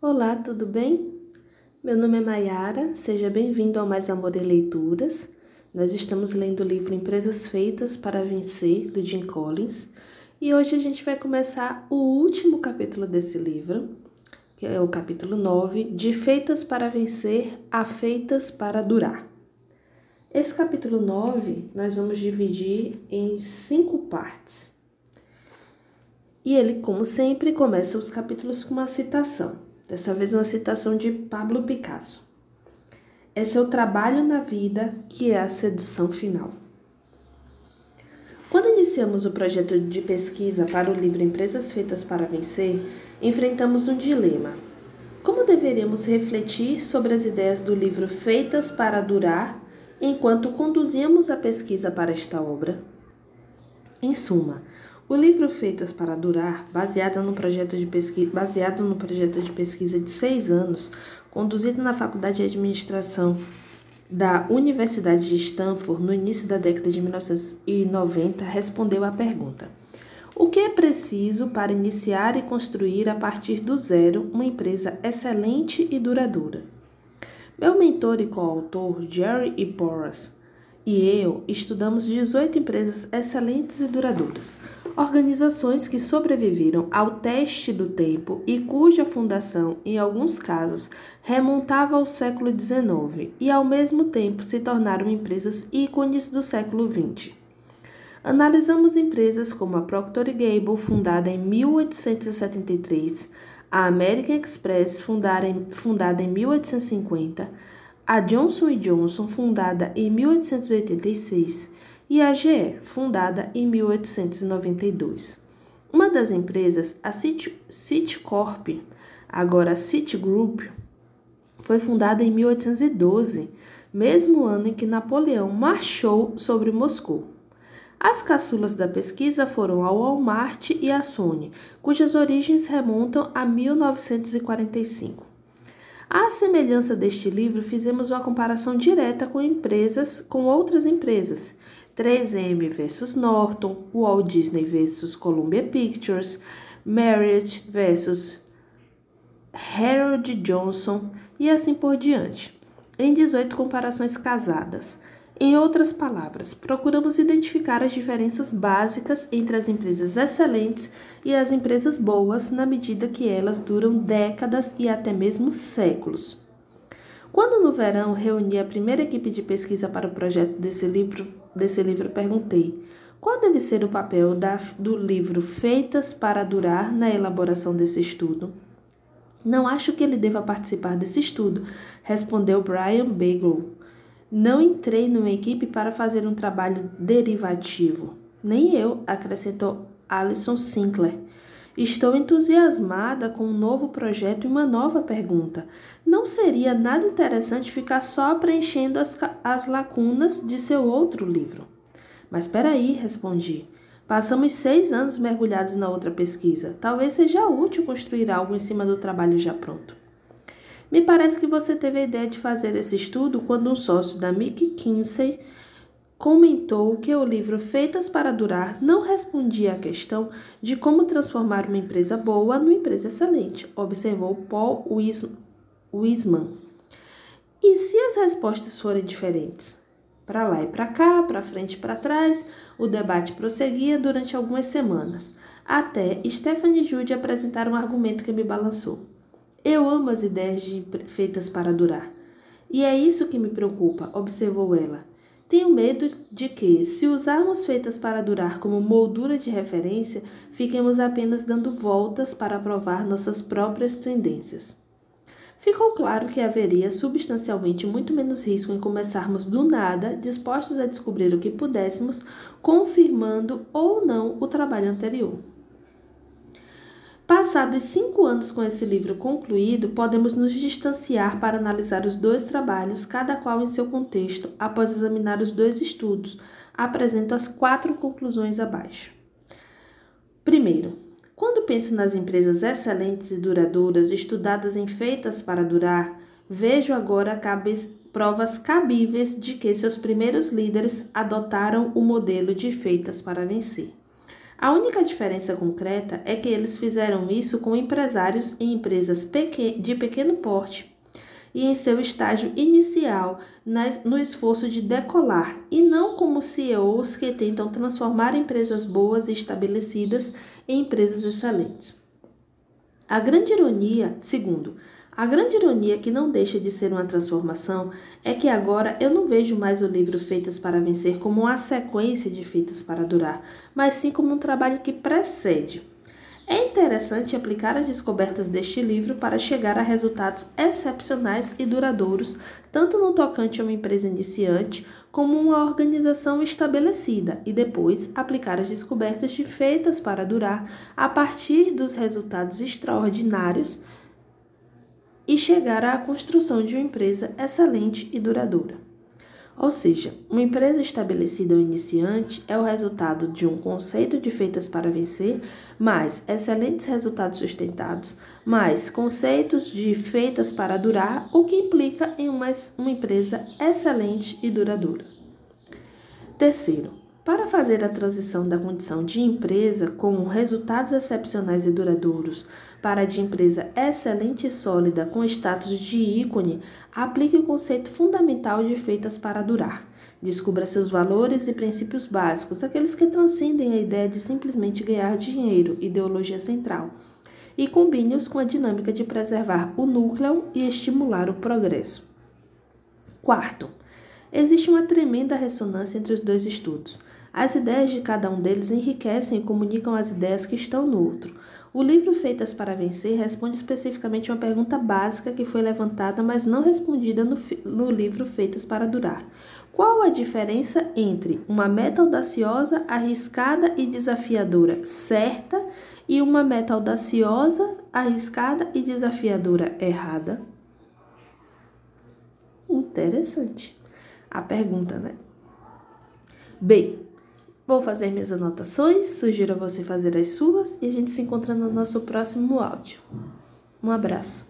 Olá, tudo bem? Meu nome é Maiara, seja bem-vindo ao Mais Amor em Leituras. Nós estamos lendo o livro Empresas Feitas para Vencer, do Jim Collins, e hoje a gente vai começar o último capítulo desse livro, que é o capítulo 9, De Feitas para Vencer a Feitas para Durar. Esse capítulo 9 nós vamos dividir em cinco partes. E ele, como sempre, começa os capítulos com uma citação. Dessa vez uma citação de Pablo Picasso. É seu trabalho na vida que é a sedução final. Quando iniciamos o projeto de pesquisa para o livro Empresas Feitas para Vencer, enfrentamos um dilema. Como deveríamos refletir sobre as ideias do livro Feitas para Durar enquanto conduzíamos a pesquisa para esta obra? Em suma, o livro Feitas para Durar, baseado no projeto de pesquisa, baseado no projeto de pesquisa de seis anos, conduzido na Faculdade de Administração da Universidade de Stanford no início da década de 1990, respondeu à pergunta: O que é preciso para iniciar e construir a partir do zero uma empresa excelente e duradoura? Meu mentor e coautor, Jerry E. Porras, e eu estudamos 18 empresas excelentes e duradouras organizações que sobreviveram ao teste do tempo e cuja fundação, em alguns casos, remontava ao século XIX e, ao mesmo tempo, se tornaram empresas ícones do século XX. Analisamos empresas como a Procter Gamble, fundada em 1873, a American Express, fundada em, fundada em 1850, a Johnson Johnson, fundada em 1886, e a GE, fundada em 1892. Uma das empresas, a Citicorp, agora Citigroup, foi fundada em 1812, mesmo ano em que Napoleão marchou sobre Moscou. As caçulas da pesquisa foram a Walmart e a Sony, cujas origens remontam a 1945. À semelhança deste livro, fizemos uma comparação direta com empresas, com outras empresas, 3M versus Norton, Walt Disney versus Columbia Pictures, Marriott versus Harold Johnson e assim por diante, em 18 comparações casadas. Em outras palavras, procuramos identificar as diferenças básicas entre as empresas excelentes e as empresas boas na medida que elas duram décadas e até mesmo séculos. Quando no verão reuni a primeira equipe de pesquisa para o projeto desse livro, desse livro perguntei: qual deve ser o papel da, do livro Feitas para Durar na elaboração desse estudo? Não acho que ele deva participar desse estudo, respondeu Brian Bagel. Não entrei numa equipe para fazer um trabalho derivativo. Nem eu, acrescentou Alison Sinclair. Estou entusiasmada com um novo projeto e uma nova pergunta. Não seria nada interessante ficar só preenchendo as, as lacunas de seu outro livro? Mas espera aí, respondi. Passamos seis anos mergulhados na outra pesquisa. Talvez seja útil construir algo em cima do trabalho já pronto. Me parece que você teve a ideia de fazer esse estudo quando um sócio da Mick Kinsey comentou que o livro Feitas para Durar não respondia à questão de como transformar uma empresa boa numa empresa excelente, observou Paul Wiseman. E se as respostas forem diferentes? Para lá e para cá, para frente e para trás, o debate prosseguia durante algumas semanas, até Stephanie Jude apresentar um argumento que me balançou. Eu amo as ideias de feitas para durar. E é isso que me preocupa, observou ela. Tenho medo de que, se usarmos feitas para durar como moldura de referência, fiquemos apenas dando voltas para provar nossas próprias tendências. Ficou claro que haveria substancialmente muito menos risco em começarmos do nada, dispostos a descobrir o que pudéssemos, confirmando ou não o trabalho anterior. Passados cinco anos com esse livro concluído, podemos nos distanciar para analisar os dois trabalhos, cada qual em seu contexto, após examinar os dois estudos. Apresento as quatro conclusões abaixo. Primeiro, quando penso nas empresas excelentes e duradouras estudadas em feitas para durar, vejo agora cabes, provas cabíveis de que seus primeiros líderes adotaram o modelo de feitas para vencer. A única diferença concreta é que eles fizeram isso com empresários em empresas de pequeno porte e em seu estágio inicial no esforço de decolar, e não como CEOs que tentam transformar empresas boas e estabelecidas em empresas excelentes. A grande ironia, segundo, a grande ironia que não deixa de ser uma transformação é que agora eu não vejo mais o livro Feitas para Vencer como uma sequência de Feitas para Durar, mas sim como um trabalho que precede. É interessante aplicar as descobertas deste livro para chegar a resultados excepcionais e duradouros, tanto no tocante a uma empresa iniciante como uma organização estabelecida, e depois aplicar as descobertas de feitas para durar a partir dos resultados extraordinários e chegar à construção de uma empresa excelente e duradoura. Ou seja, uma empresa estabelecida ou iniciante é o resultado de um conceito de feitas para vencer, mais excelentes resultados sustentados, mais conceitos de feitas para durar, o que implica em uma, uma empresa excelente e duradoura. Terceiro, para fazer a transição da condição de empresa com resultados excepcionais e duradouros para a de empresa excelente e sólida com status de ícone, aplique o conceito fundamental de feitas para durar. Descubra seus valores e princípios básicos, aqueles que transcendem a ideia de simplesmente ganhar dinheiro, ideologia central, e combine-os com a dinâmica de preservar o núcleo e estimular o progresso. Quarto, existe uma tremenda ressonância entre os dois estudos. As ideias de cada um deles enriquecem e comunicam as ideias que estão no outro. O livro Feitas para Vencer responde especificamente uma pergunta básica que foi levantada, mas não respondida no, no livro Feitas para Durar. Qual a diferença entre uma meta audaciosa, arriscada e desafiadora certa e uma meta audaciosa, arriscada e desafiadora errada? Interessante a pergunta, né? Bem, Vou fazer minhas anotações, sugiro a você fazer as suas e a gente se encontra no nosso próximo áudio. Um abraço.